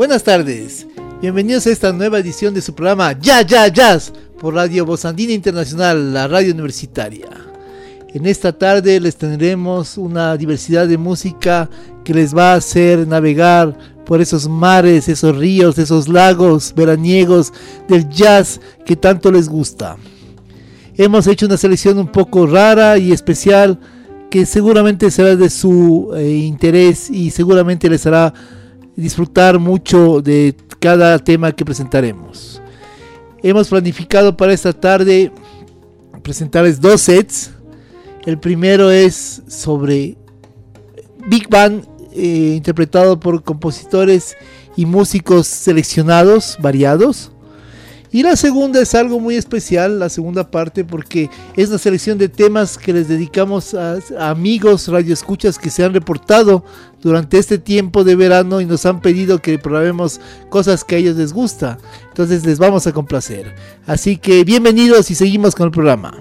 Buenas tardes, bienvenidos a esta nueva edición de su programa Ya Ya Jazz por Radio Bozandina Internacional, la radio universitaria. En esta tarde les tendremos una diversidad de música que les va a hacer navegar por esos mares, esos ríos, esos lagos veraniegos del jazz que tanto les gusta. Hemos hecho una selección un poco rara y especial que seguramente será de su eh, interés y seguramente les hará disfrutar mucho de cada tema que presentaremos. Hemos planificado para esta tarde presentarles dos sets. El primero es sobre Big Band, eh, interpretado por compositores y músicos seleccionados, variados. Y la segunda es algo muy especial, la segunda parte, porque es la selección de temas que les dedicamos a, amigos radioescuchas que se han reportado durante este tiempo de verano y nos han pedido que probemos cosas que a ellos les gusta. Entonces les vamos a complacer. Así que bienvenidos y seguimos con el programa.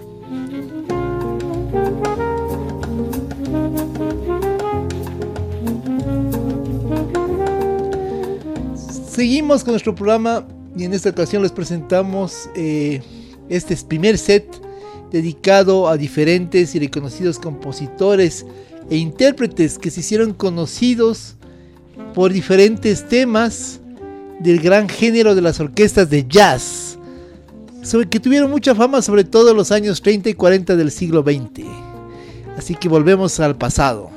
Seguimos con nuestro programa y en esta ocasión les presentamos eh, este primer set dedicado a diferentes y reconocidos compositores e intérpretes que se hicieron conocidos por diferentes temas del gran género de las orquestas de jazz, sobre que tuvieron mucha fama sobre todo en los años 30 y 40 del siglo XX. Así que volvemos al pasado.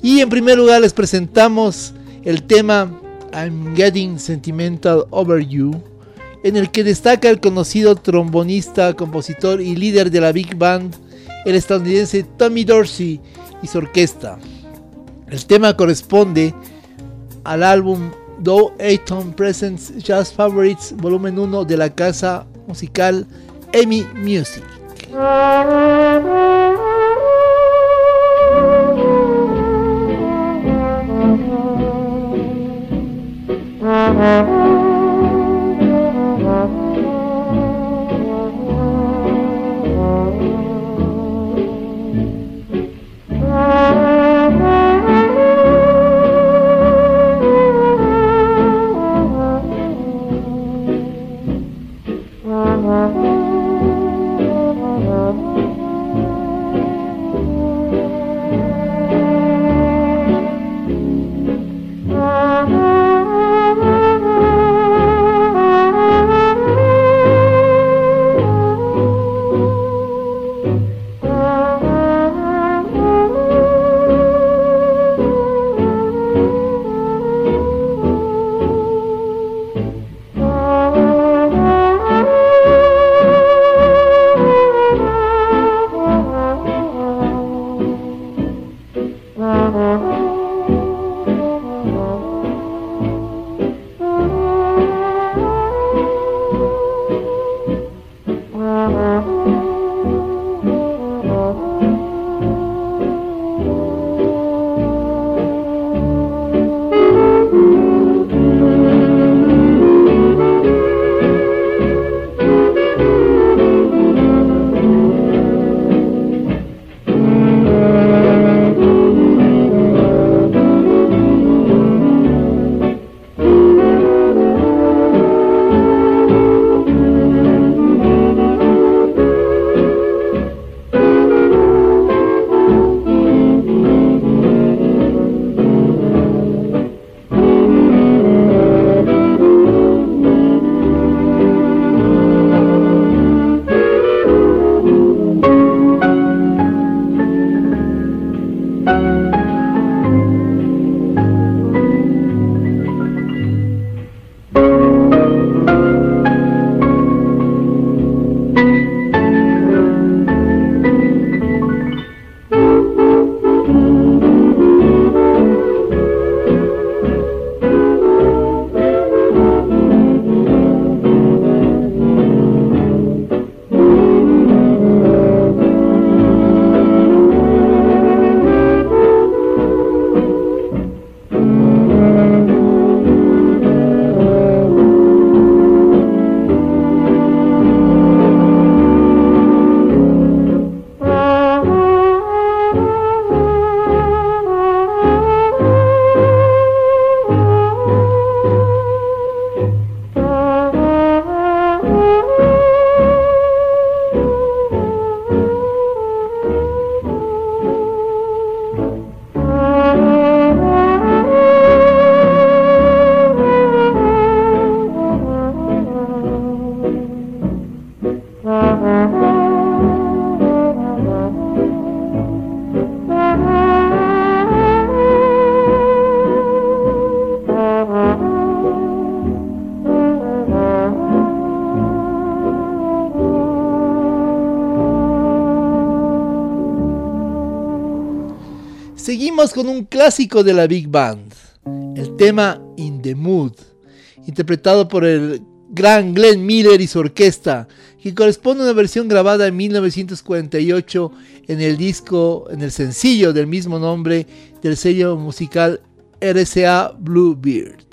Y en primer lugar les presentamos el tema I'm Getting Sentimental Over You, en el que destaca el conocido trombonista, compositor y líder de la Big Band, el estadounidense Tommy Dorsey y su orquesta. El tema corresponde al álbum Do Ayton Presents Jazz Favorites Volumen 1 de la casa musical EMI Music. Música Con un clásico de la Big Band, el tema In the Mood, interpretado por el gran Glenn Miller y su orquesta, que corresponde a una versión grabada en 1948 en el disco, en el sencillo del mismo nombre del sello musical RCA Bluebeard.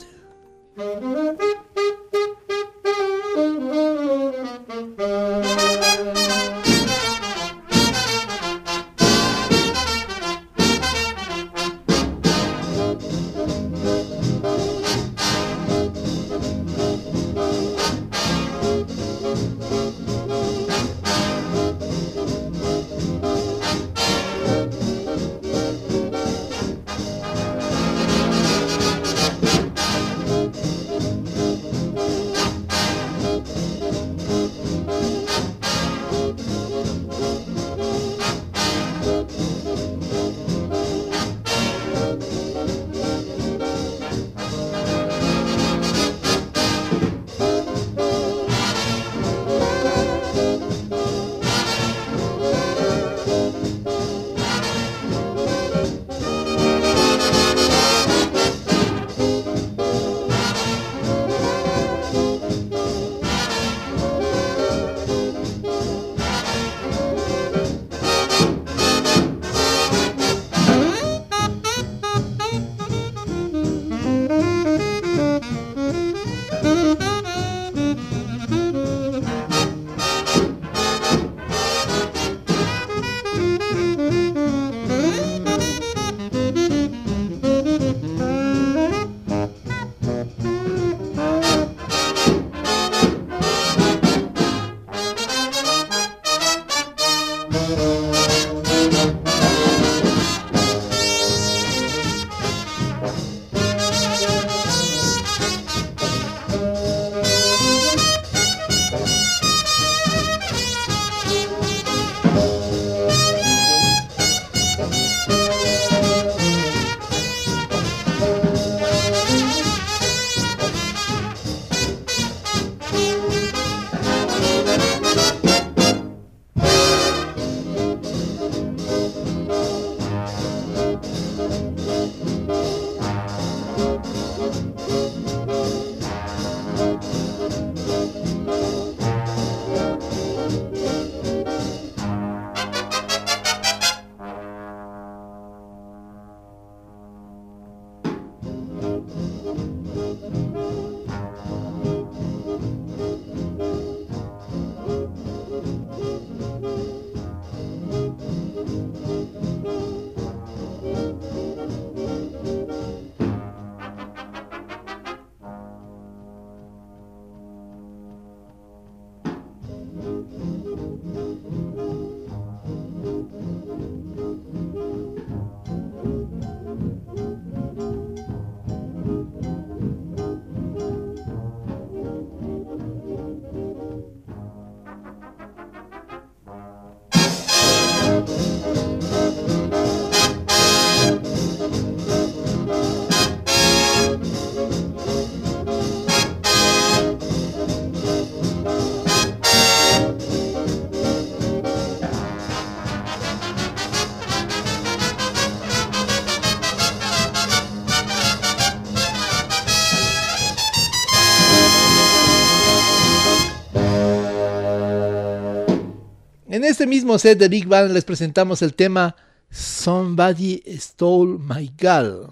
En este mismo set de Big Bang les presentamos el tema Somebody Stole My Girl,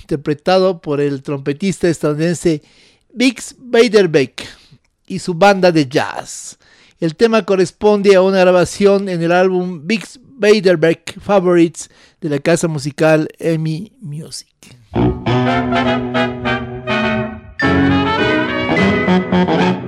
interpretado por el trompetista estadounidense Bix Beiderbecke y su banda de jazz. El tema corresponde a una grabación en el álbum Bix Beiderbecke Favorites de la casa musical Emmy Music.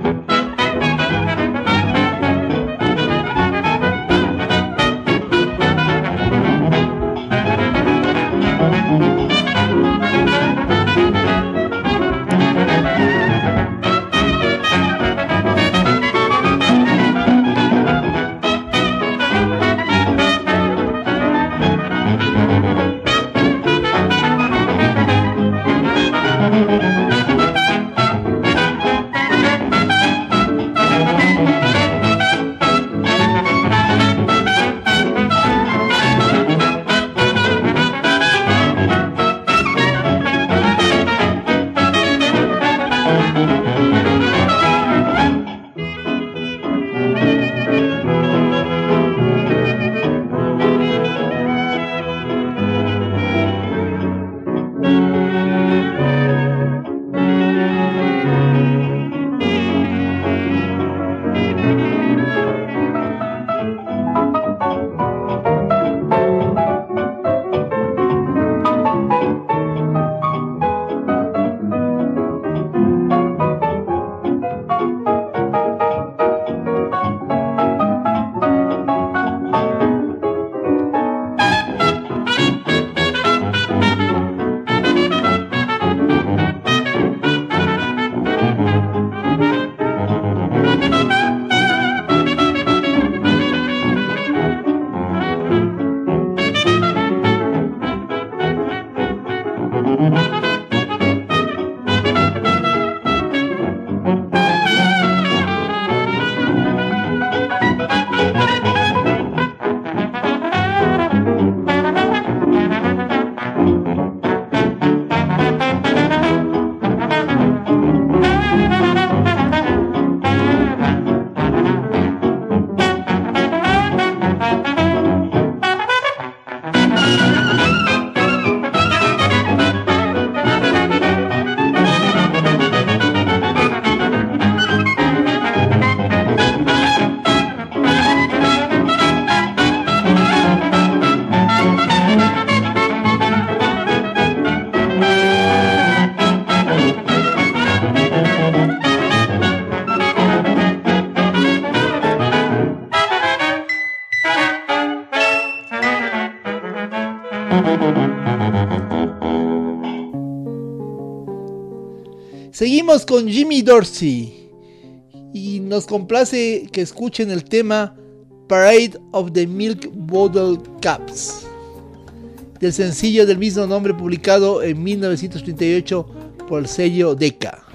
Con Jimmy Dorsey y nos complace que escuchen el tema Parade of the Milk Bottle Caps del sencillo del mismo nombre publicado en 1938 por el sello Decca.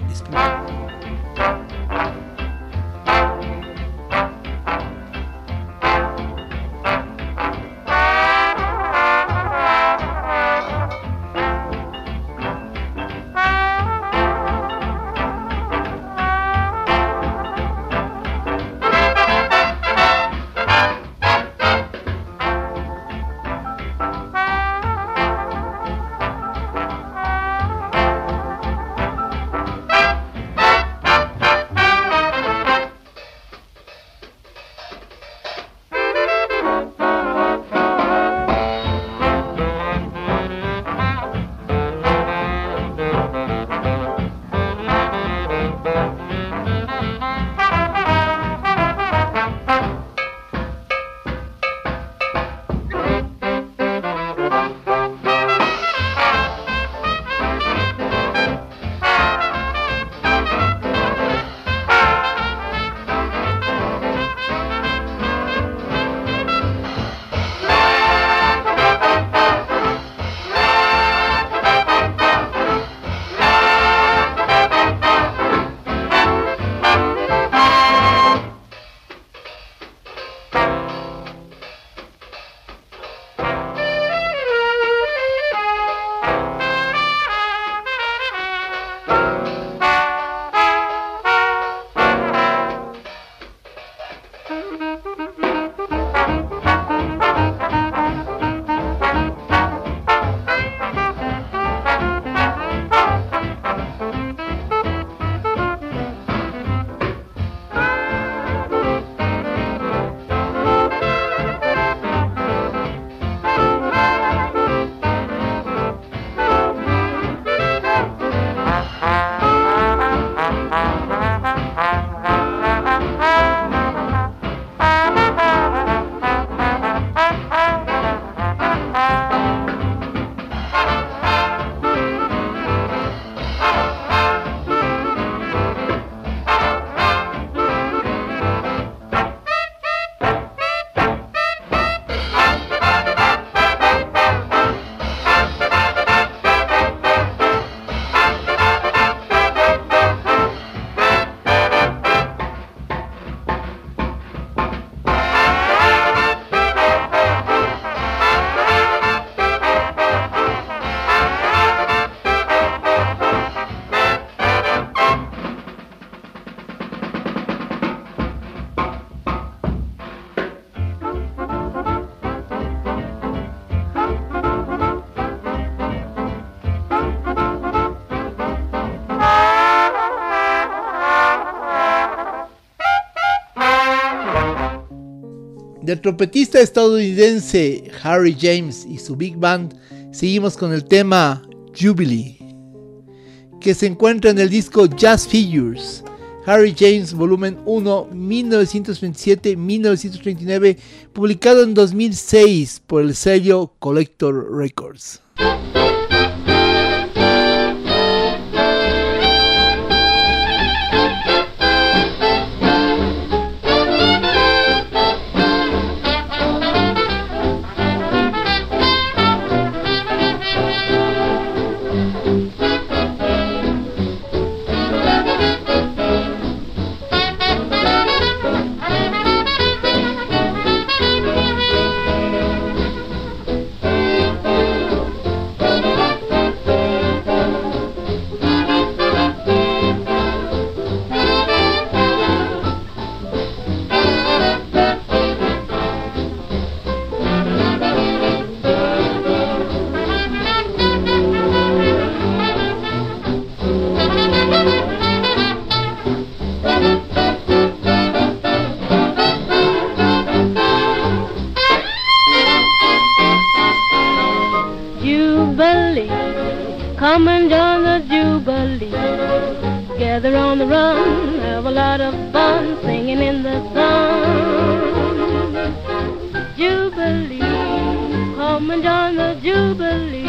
Del trompetista estadounidense Harry James y su big band, seguimos con el tema Jubilee, que se encuentra en el disco Jazz Figures, Harry James Volumen 1, 1927-1939, publicado en 2006 por el sello Collector Records. Together on the run, have a lot of fun singing in the sun. Jubilee, come and join the Jubilee.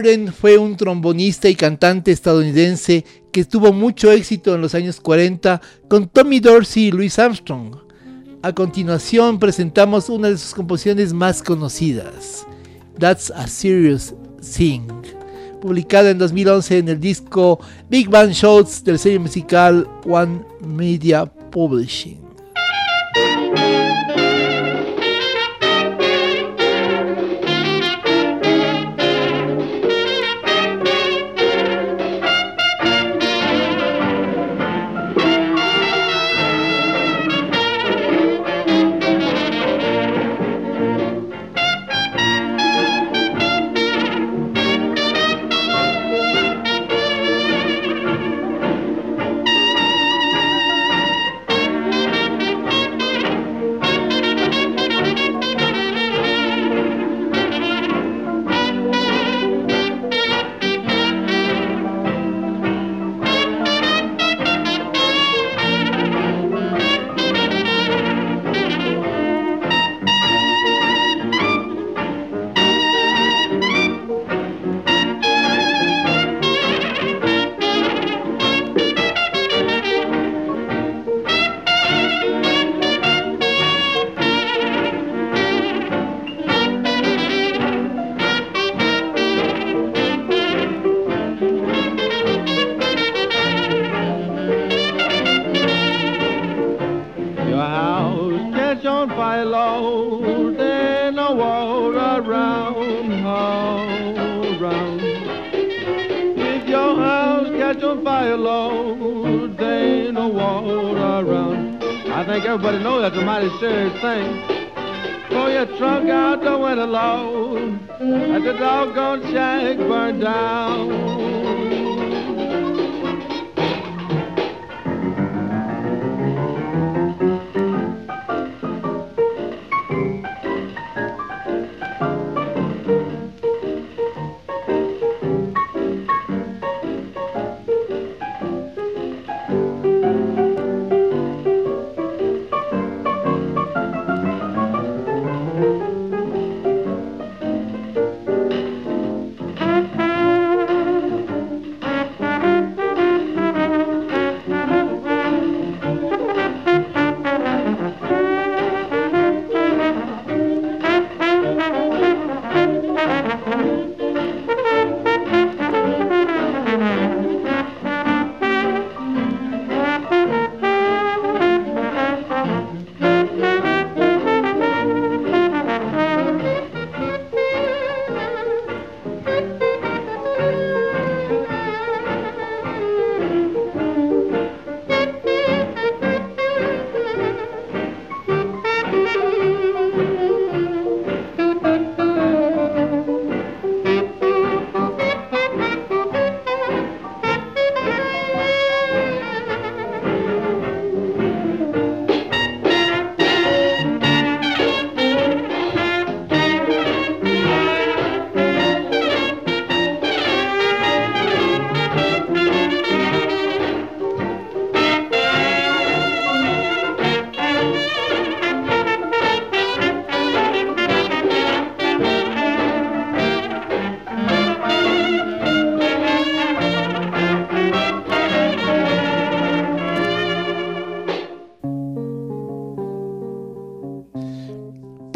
Garden fue un trombonista y cantante estadounidense que tuvo mucho éxito en los años 40 con Tommy Dorsey y Louis Armstrong. A continuación presentamos una de sus composiciones más conocidas, That's a Serious Thing, publicada en 2011 en el disco Big Band Shows del sello musical One Media Publishing.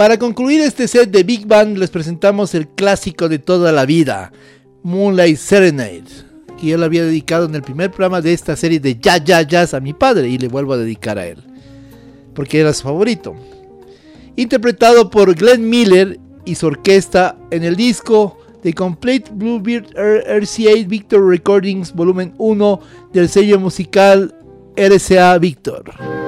Para concluir este set de Big Band les presentamos el clásico de toda la vida, Moonlight Serenade, que yo le había dedicado en el primer programa de esta serie de Ya Ya Jazz a mi padre y le vuelvo a dedicar a él, porque era su favorito. Interpretado por Glenn Miller y su orquesta en el disco The Complete Bluebeard RCA Victor Recordings Volumen 1 del sello musical RCA Victor.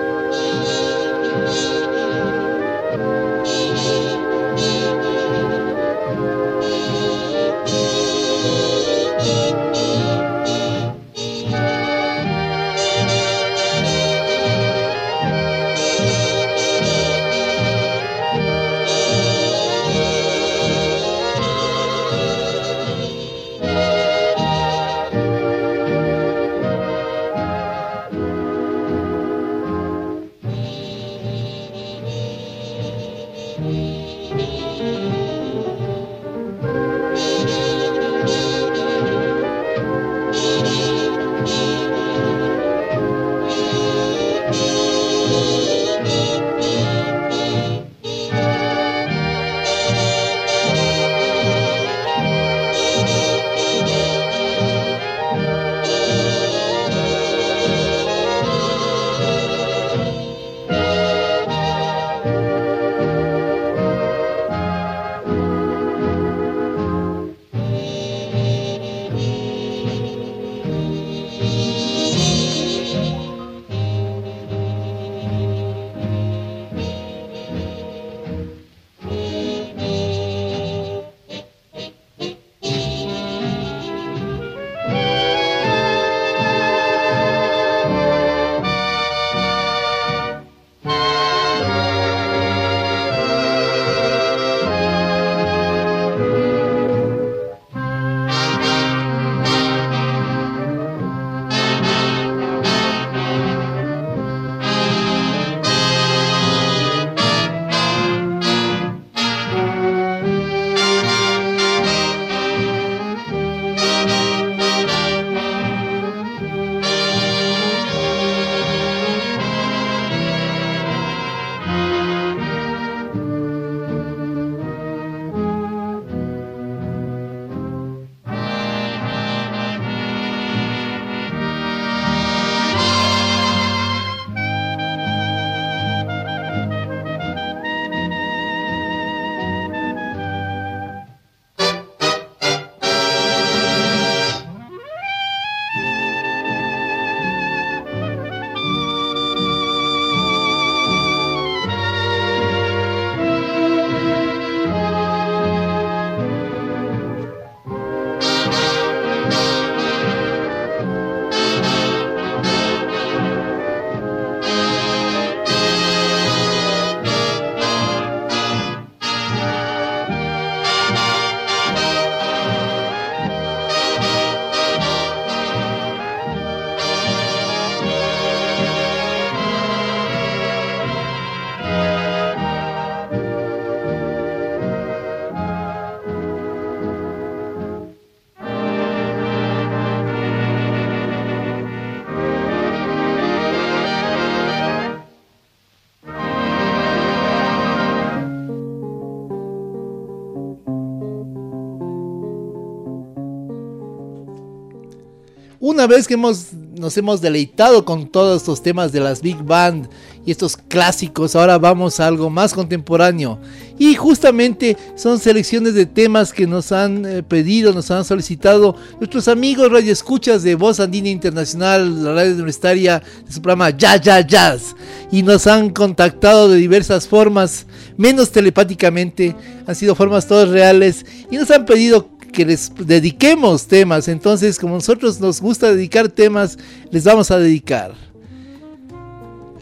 Una vez que hemos, nos hemos deleitado con todos estos temas de las Big Band y estos clásicos, ahora vamos a algo más contemporáneo. Y justamente son selecciones de temas que nos han eh, pedido, nos han solicitado nuestros amigos radioescuchas de Voz Andina Internacional, la radio universitaria de su programa Ya Ya Jazz. Y nos han contactado de diversas formas, menos telepáticamente, han sido formas todas reales y nos han pedido que les dediquemos temas. Entonces, como nosotros nos gusta dedicar temas, les vamos a dedicar.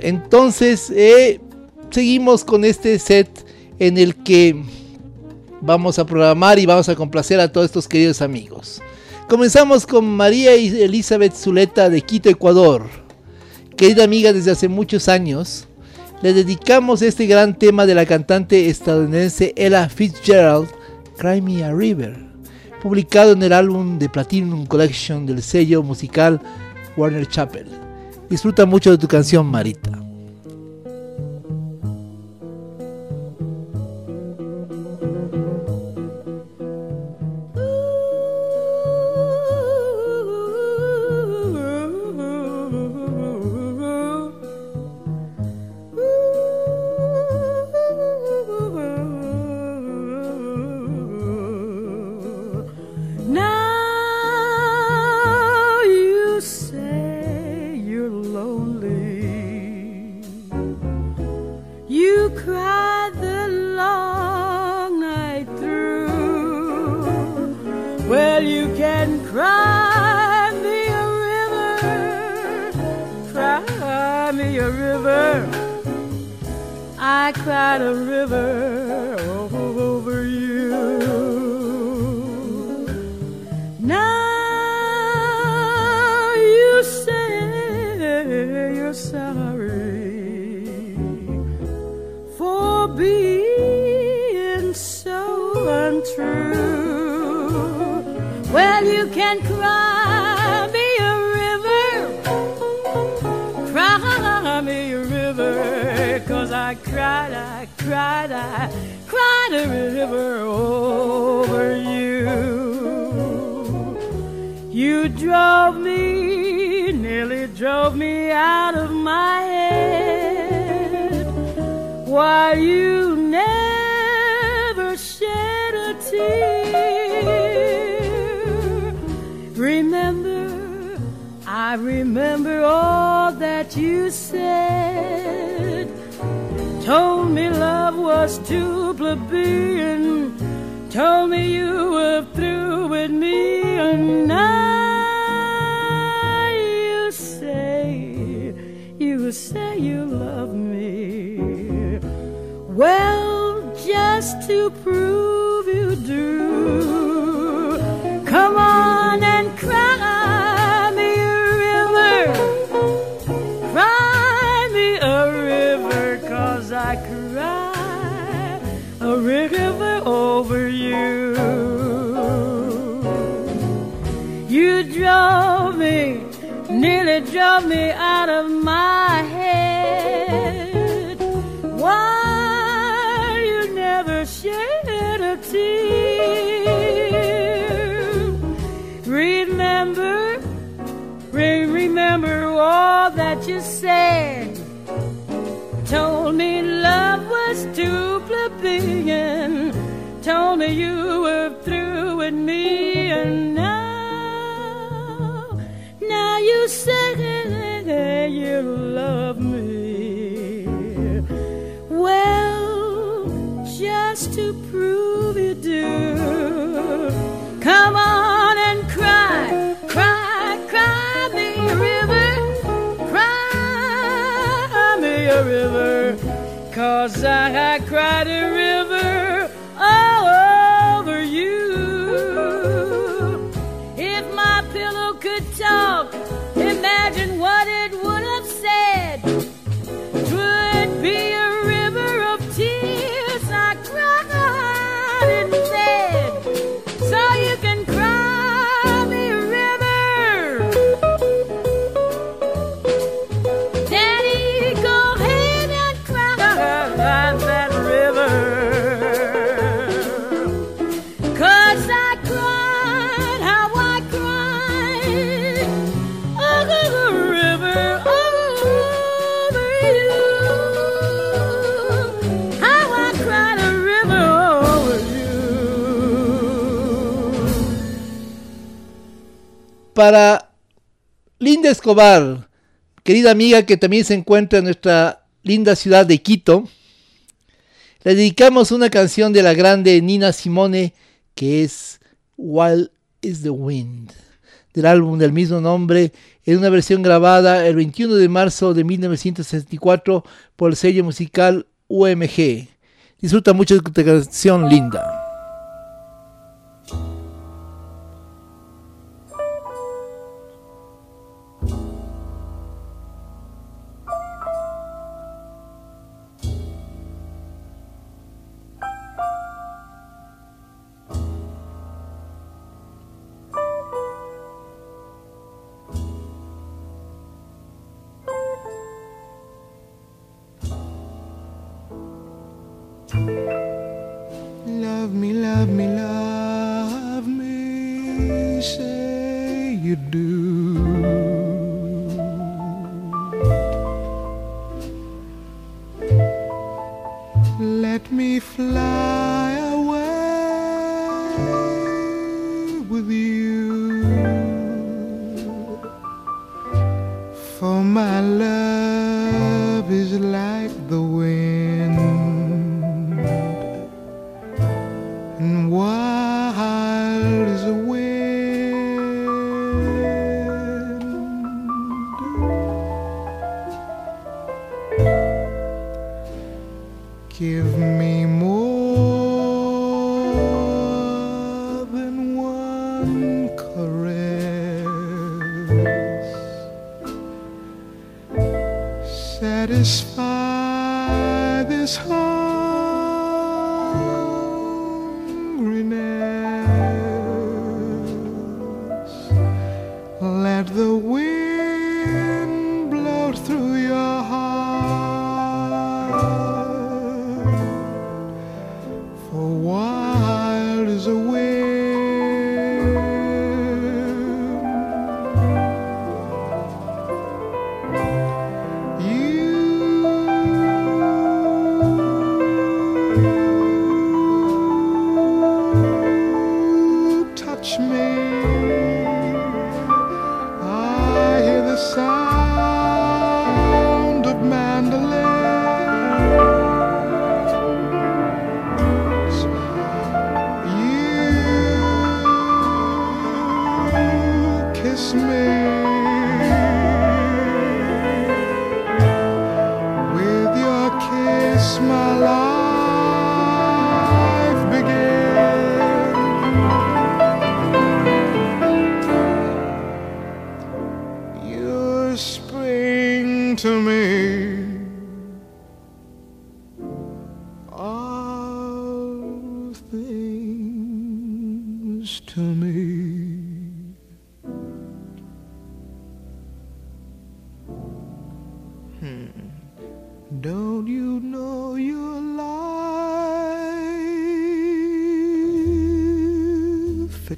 Entonces, eh, seguimos con este set en el que vamos a programar y vamos a complacer a todos estos queridos amigos. Comenzamos con María Elizabeth Zuleta de Quito, Ecuador. Querida amiga desde hace muchos años, le dedicamos este gran tema de la cantante estadounidense Ella Fitzgerald, Cry Me a River publicado en el álbum de Platinum Collection del sello musical Warner Chappell. Disfruta mucho de tu canción, Marita. Why you never shed a tear. Remember, I remember all that you said. Told me love was too plebeian. Told me you were through with me, and now nearly drove me out of my head. Why you never shed a tear? Remember, re- remember all that you said. Told me love was too plebeian. Told me you were you say you love me. Well, just to prove you do, come on and cry, cry, cry me a river, cry me a river, cause I, I cried a river Para Linda Escobar, querida amiga que también se encuentra en nuestra linda ciudad de Quito, le dedicamos una canción de la grande Nina Simone que es Wild is the Wind, del álbum del mismo nombre, en una versión grabada el 21 de marzo de 1964 por el sello musical UMG. Disfruta mucho de esta canción linda. The wind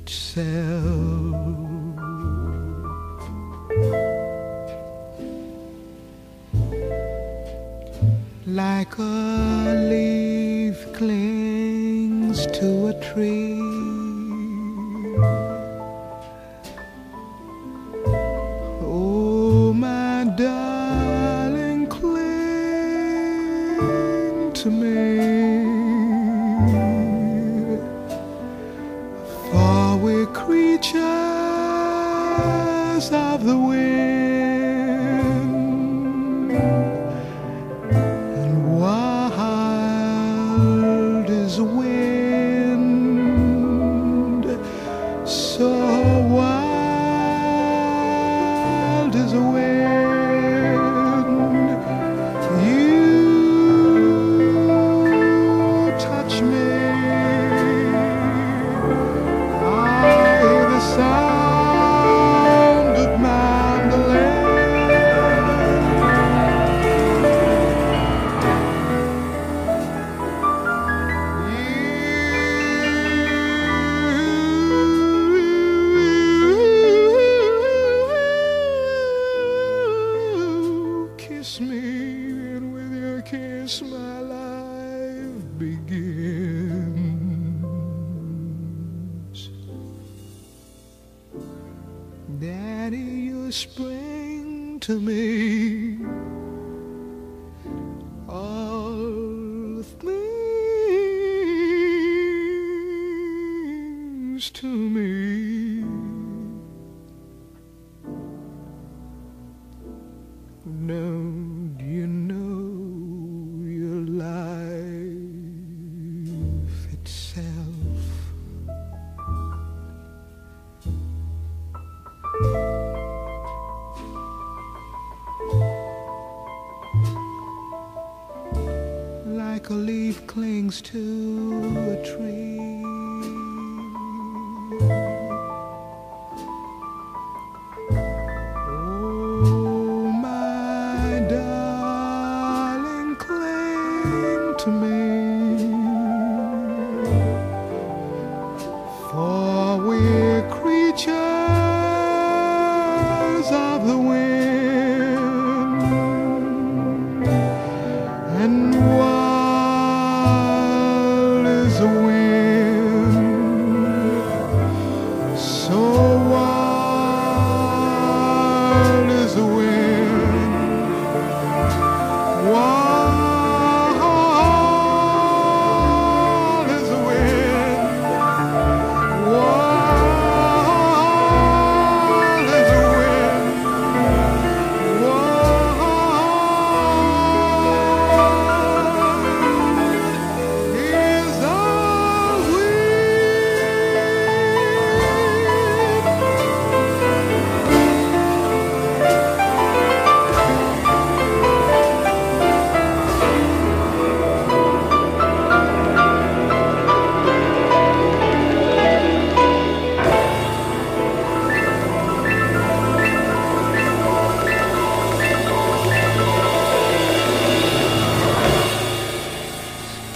itself? Like a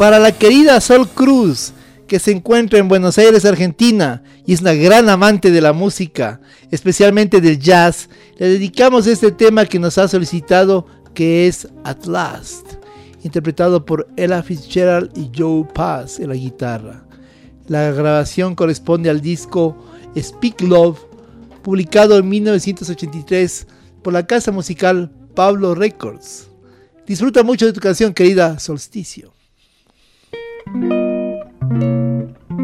Para la querida Sol Cruz, que se encuentra en Buenos Aires, Argentina, y es una gran amante de la música, especialmente del jazz, le dedicamos este tema que nos ha solicitado, que es At Last, interpretado por Ella Fitzgerald y Joe Paz en la guitarra. La grabación corresponde al disco Speak Love, publicado en 1983 por la casa musical Pablo Records. Disfruta mucho de tu canción, querida Solsticio. Thank you.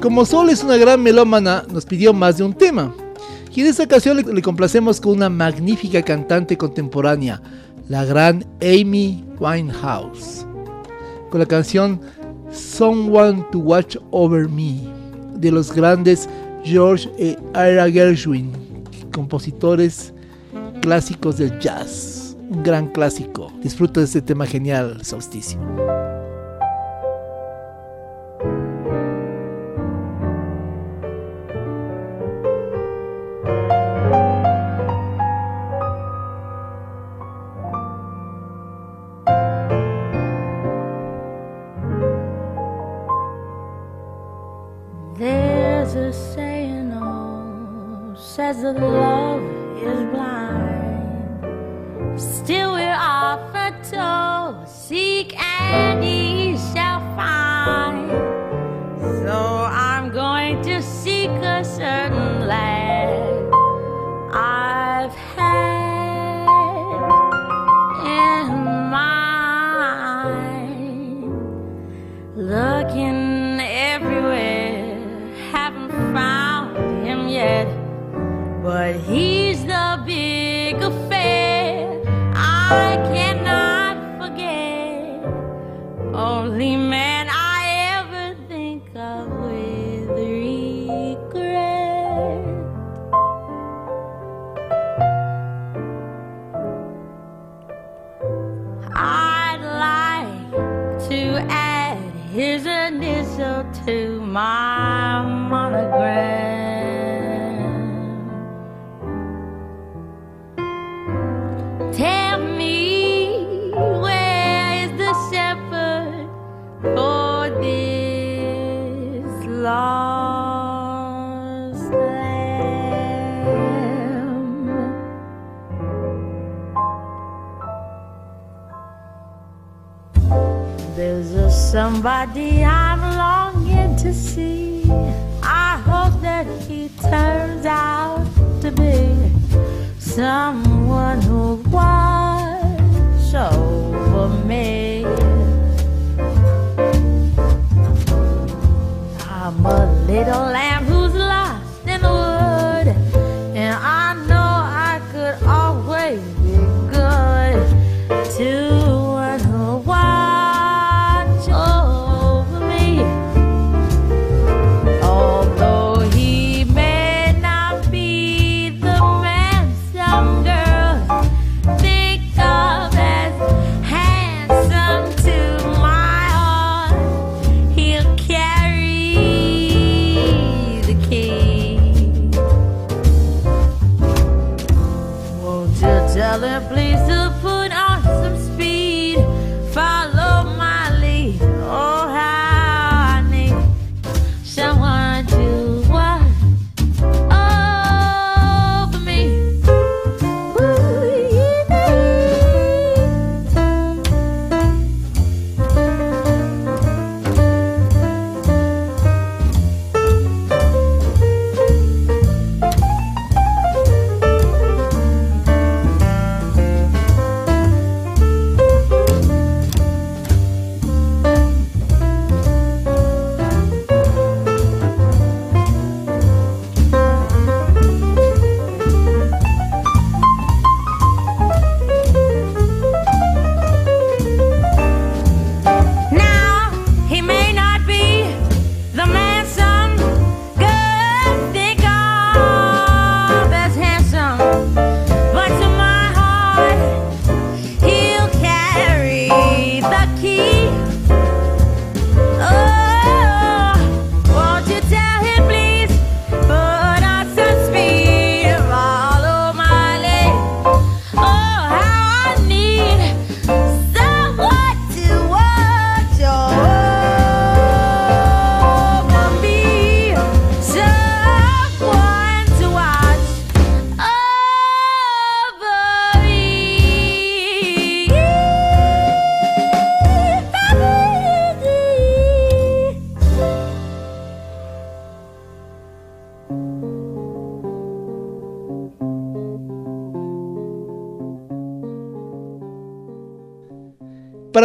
Como Sol es una gran melómana, nos pidió más de un tema. Y en esta ocasión le, le complacemos con una magnífica cantante contemporánea, la gran Amy Winehouse, con la canción Someone to Watch Over Me, de los grandes George e Ira Gershwin, compositores clásicos del jazz. Un gran clásico. Disfruta de este tema genial, solsticio. but he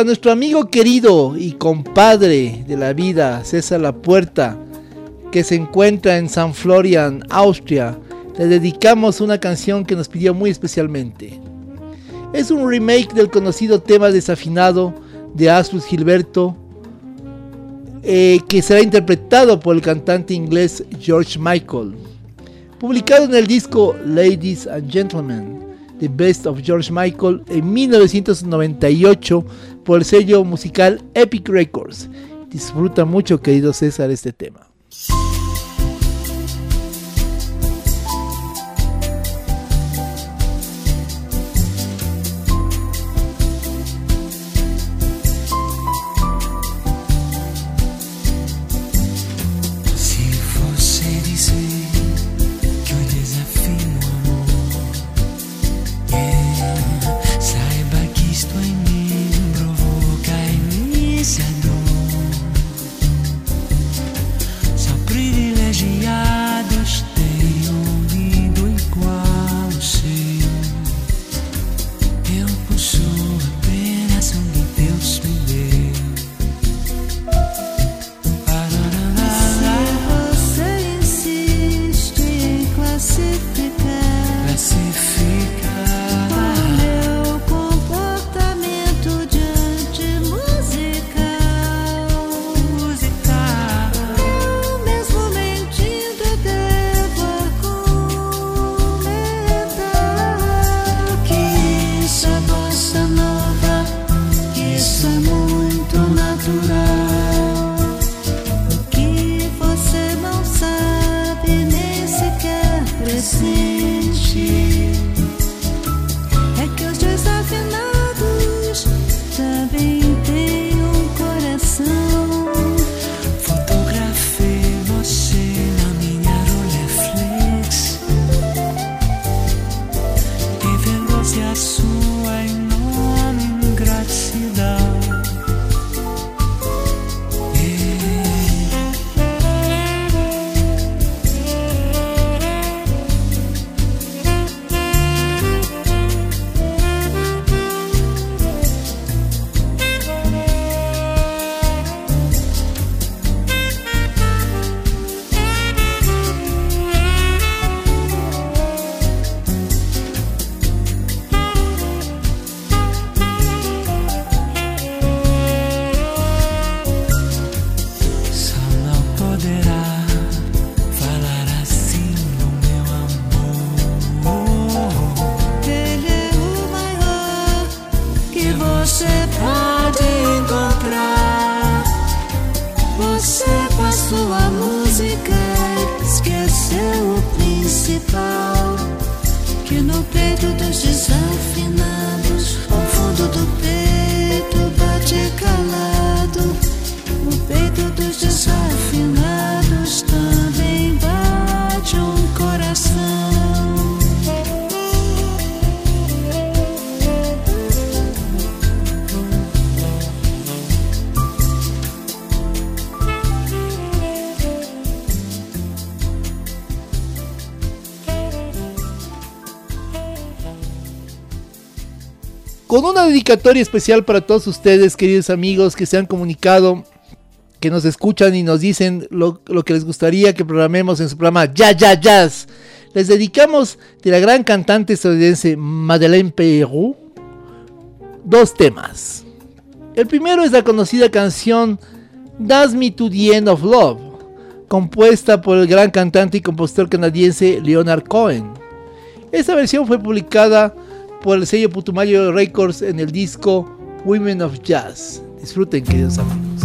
nuestro amigo querido y compadre de la vida, César La Puerta, que se encuentra en San Florian, Austria, le dedicamos una canción que nos pidió muy especialmente. Es un remake del conocido tema desafinado de Asus Gilberto, eh, que será interpretado por el cantante inglés George Michael, publicado en el disco Ladies and Gentlemen The Best of George Michael en 1998 por el sello musical Epic Records. Disfruta mucho, querido César, este tema. Dedicatoria especial para todos ustedes, queridos amigos que se han comunicado, que nos escuchan y nos dicen lo, que les gustaría que programemos en su programa Ya Ya Jazz. Les dedicamos de la gran cantante estadounidense Madeleine Peyrou dos temas. El primero es la conocida canción Dance Me to the End of Love, compuesta por el gran cantante y compositor canadiense Leonard Cohen. Esta versión fue publicada por el sello Putumayo Records en el disco Women of Jazz. Disfruten, queridos amigos.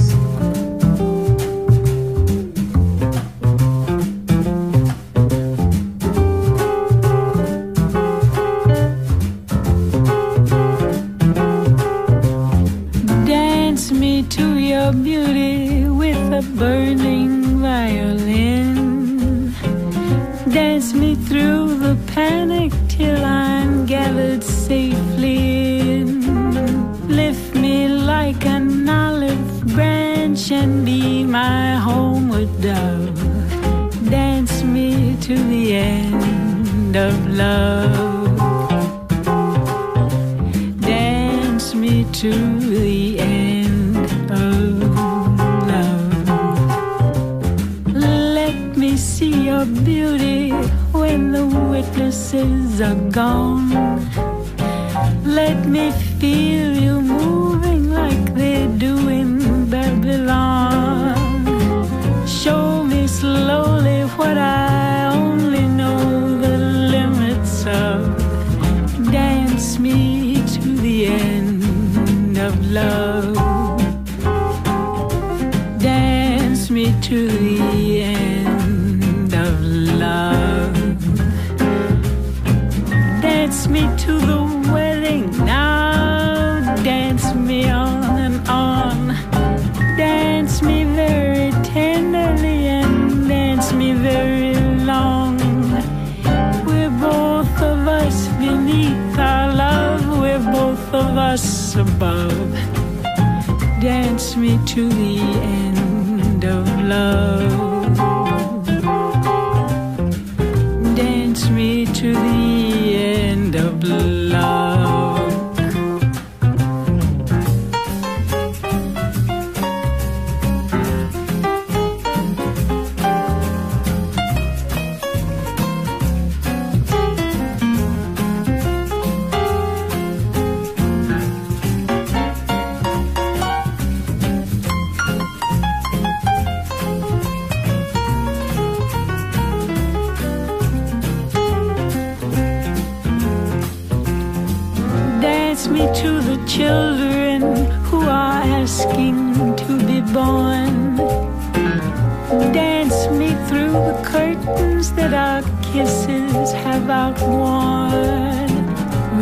felt.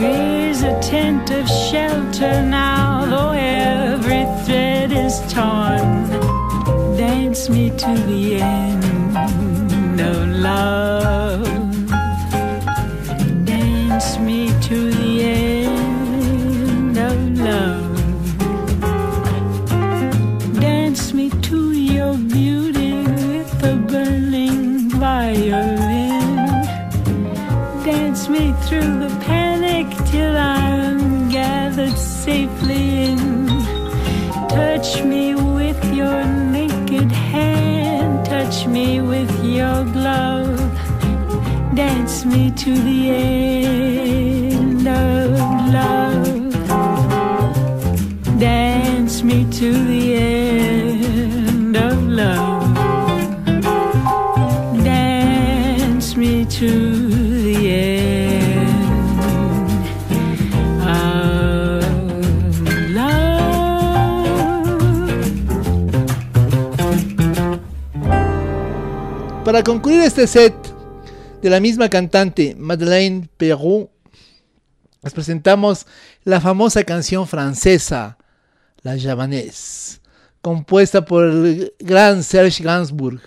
Raise a tent of shelter now, though every thread is torn. Dance me to the end. Para concluir este set de la misma cantante, Madeleine Perrault, les presentamos la famosa canción francesa, La Javanaise, compuesta por el gran Serge Gainsbourg,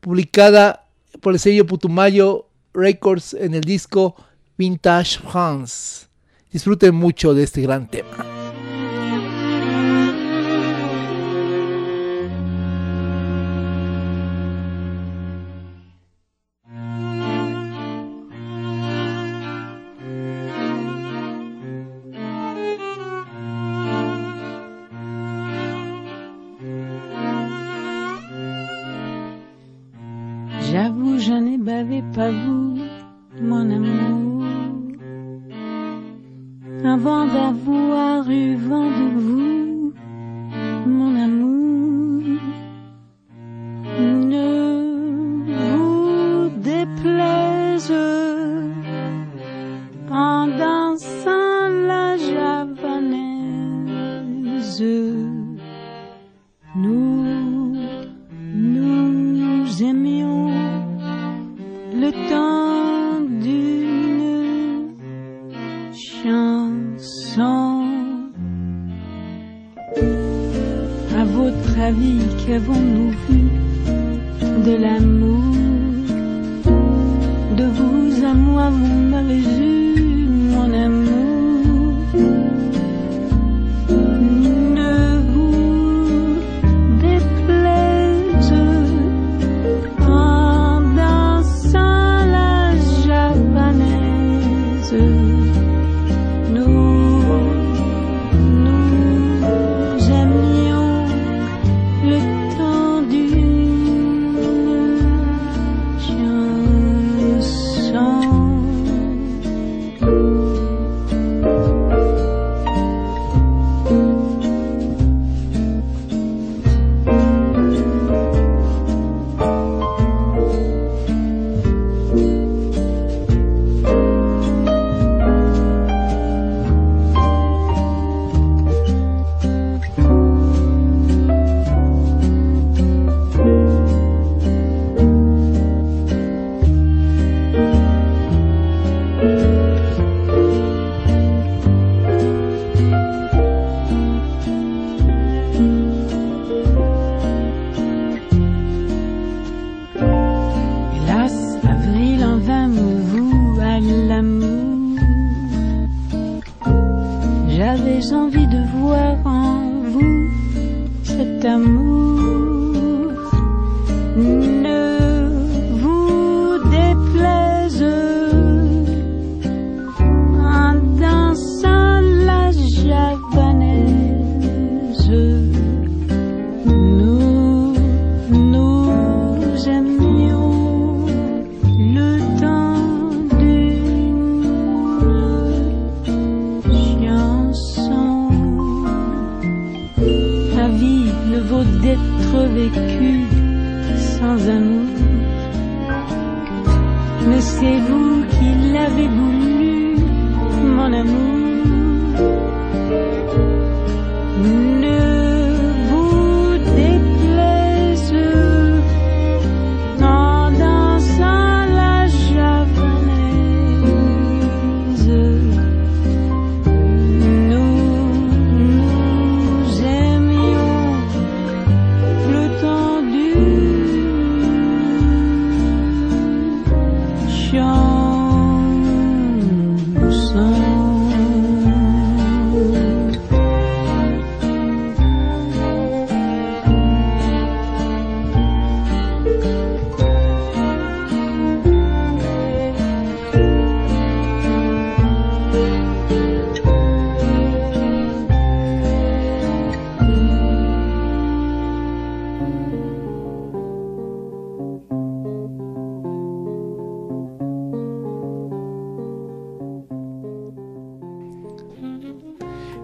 publicada por el sello Putumayo Records en el disco Vintage France. Disfruten mucho de este gran tema.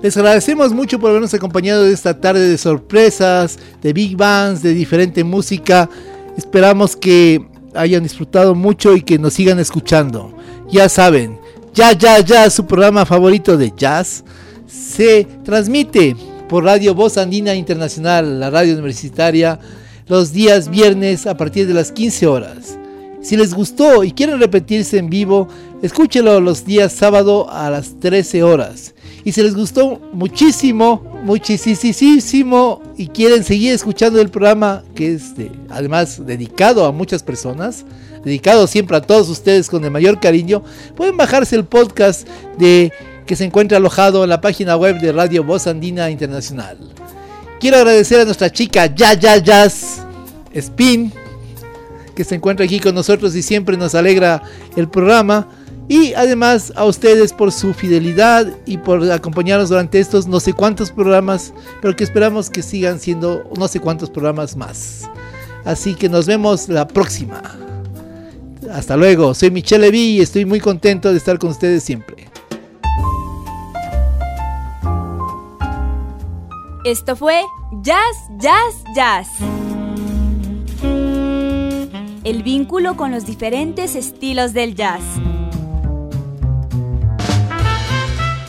Les agradecemos mucho por habernos acompañado de esta tarde de sorpresas, de big bands, de diferente música. Esperamos que hayan disfrutado mucho y que nos sigan escuchando. Ya saben, ya, ya, ya, su programa favorito de jazz se transmite por Radio Voz Andina Internacional, la radio universitaria, los días viernes a partir de las 15 horas. Si les gustó y quieren repetirse en vivo, escúchelo los días sábado a las 13 horas. Y si les gustó muchísimo, muchísimo y quieren seguir escuchando el programa, que es de- además dedicado a muchas personas, dedicado siempre a todos ustedes con el mayor cariño, pueden bajarse el podcast de que se encuentra alojado en la página web de Radio Voz Andina Internacional. Quiero agradecer a nuestra chica Ya Ya Jazz Spin, que se encuentra aquí con nosotros y siempre nos alegra el programa. Y además a ustedes por su fidelidad y por acompañarnos durante estos no sé cuántos programas, pero que esperamos que sigan siendo no sé cuántos programas más. Así que nos vemos la próxima. Hasta luego, soy Michelle Levy y estoy muy contento de estar con ustedes siempre. Esto fue Jazz, Jazz, Jazz. El vínculo con los diferentes estilos del jazz.